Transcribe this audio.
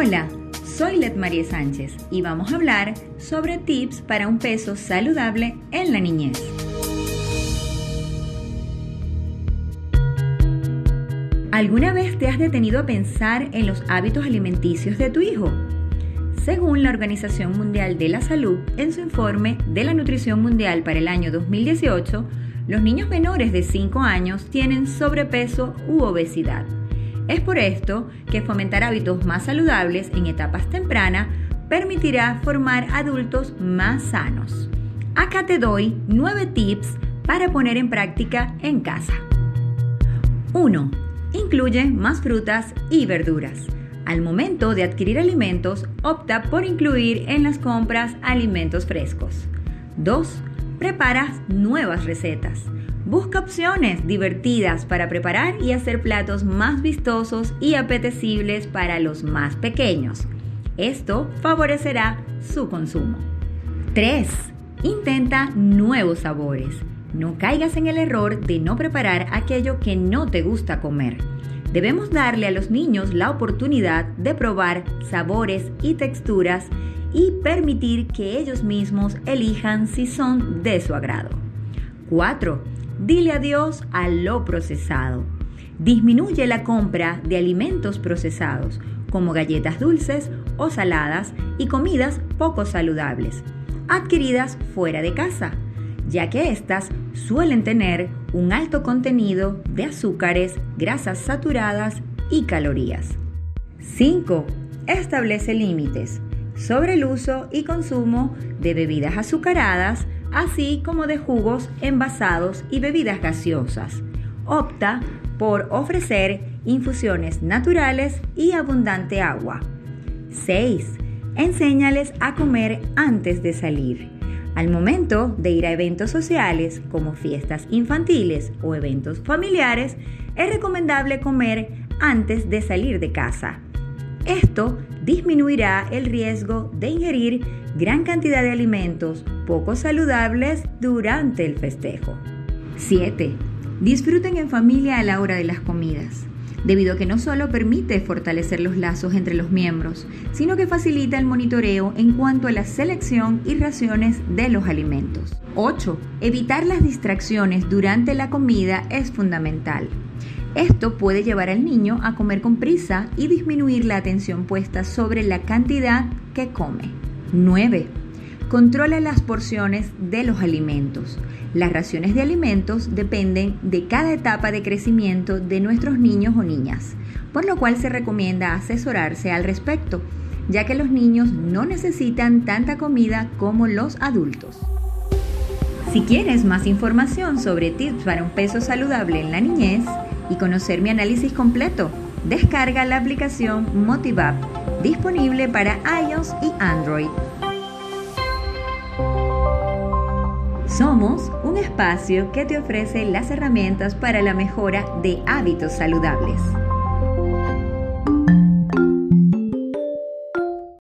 Hola, soy Let María Sánchez y vamos a hablar sobre tips para un peso saludable en la niñez. ¿Alguna vez te has detenido a pensar en los hábitos alimenticios de tu hijo? Según la Organización Mundial de la Salud, en su informe de la Nutrición Mundial para el año 2018, los niños menores de 5 años tienen sobrepeso u obesidad. Es por esto que fomentar hábitos más saludables en etapas tempranas permitirá formar adultos más sanos. Acá te doy 9 tips para poner en práctica en casa. 1. Incluye más frutas y verduras. Al momento de adquirir alimentos, opta por incluir en las compras alimentos frescos. 2. Prepara nuevas recetas. Busca opciones divertidas para preparar y hacer platos más vistosos y apetecibles para los más pequeños. Esto favorecerá su consumo. 3. Intenta nuevos sabores. No caigas en el error de no preparar aquello que no te gusta comer. Debemos darle a los niños la oportunidad de probar sabores y texturas y permitir que ellos mismos elijan si son de su agrado. 4 Dile adiós a lo procesado. Disminuye la compra de alimentos procesados, como galletas dulces o saladas y comidas poco saludables, adquiridas fuera de casa, ya que éstas suelen tener un alto contenido de azúcares, grasas saturadas y calorías. 5. Establece límites sobre el uso y consumo de bebidas azucaradas, así como de jugos envasados y bebidas gaseosas. Opta por ofrecer infusiones naturales y abundante agua. 6. Enséñales a comer antes de salir. Al momento de ir a eventos sociales como fiestas infantiles o eventos familiares, es recomendable comer antes de salir de casa. Esto disminuirá el riesgo de ingerir gran cantidad de alimentos poco saludables durante el festejo. 7. Disfruten en familia a la hora de las comidas, debido a que no solo permite fortalecer los lazos entre los miembros, sino que facilita el monitoreo en cuanto a la selección y raciones de los alimentos. 8. Evitar las distracciones durante la comida es fundamental. Esto puede llevar al niño a comer con prisa y disminuir la atención puesta sobre la cantidad que come. 9. Controla las porciones de los alimentos. Las raciones de alimentos dependen de cada etapa de crecimiento de nuestros niños o niñas, por lo cual se recomienda asesorarse al respecto, ya que los niños no necesitan tanta comida como los adultos. Si quieres más información sobre tips para un peso saludable en la niñez, y conocer mi análisis completo, descarga la aplicación MotivApp, disponible para iOS y Android. Somos un espacio que te ofrece las herramientas para la mejora de hábitos saludables.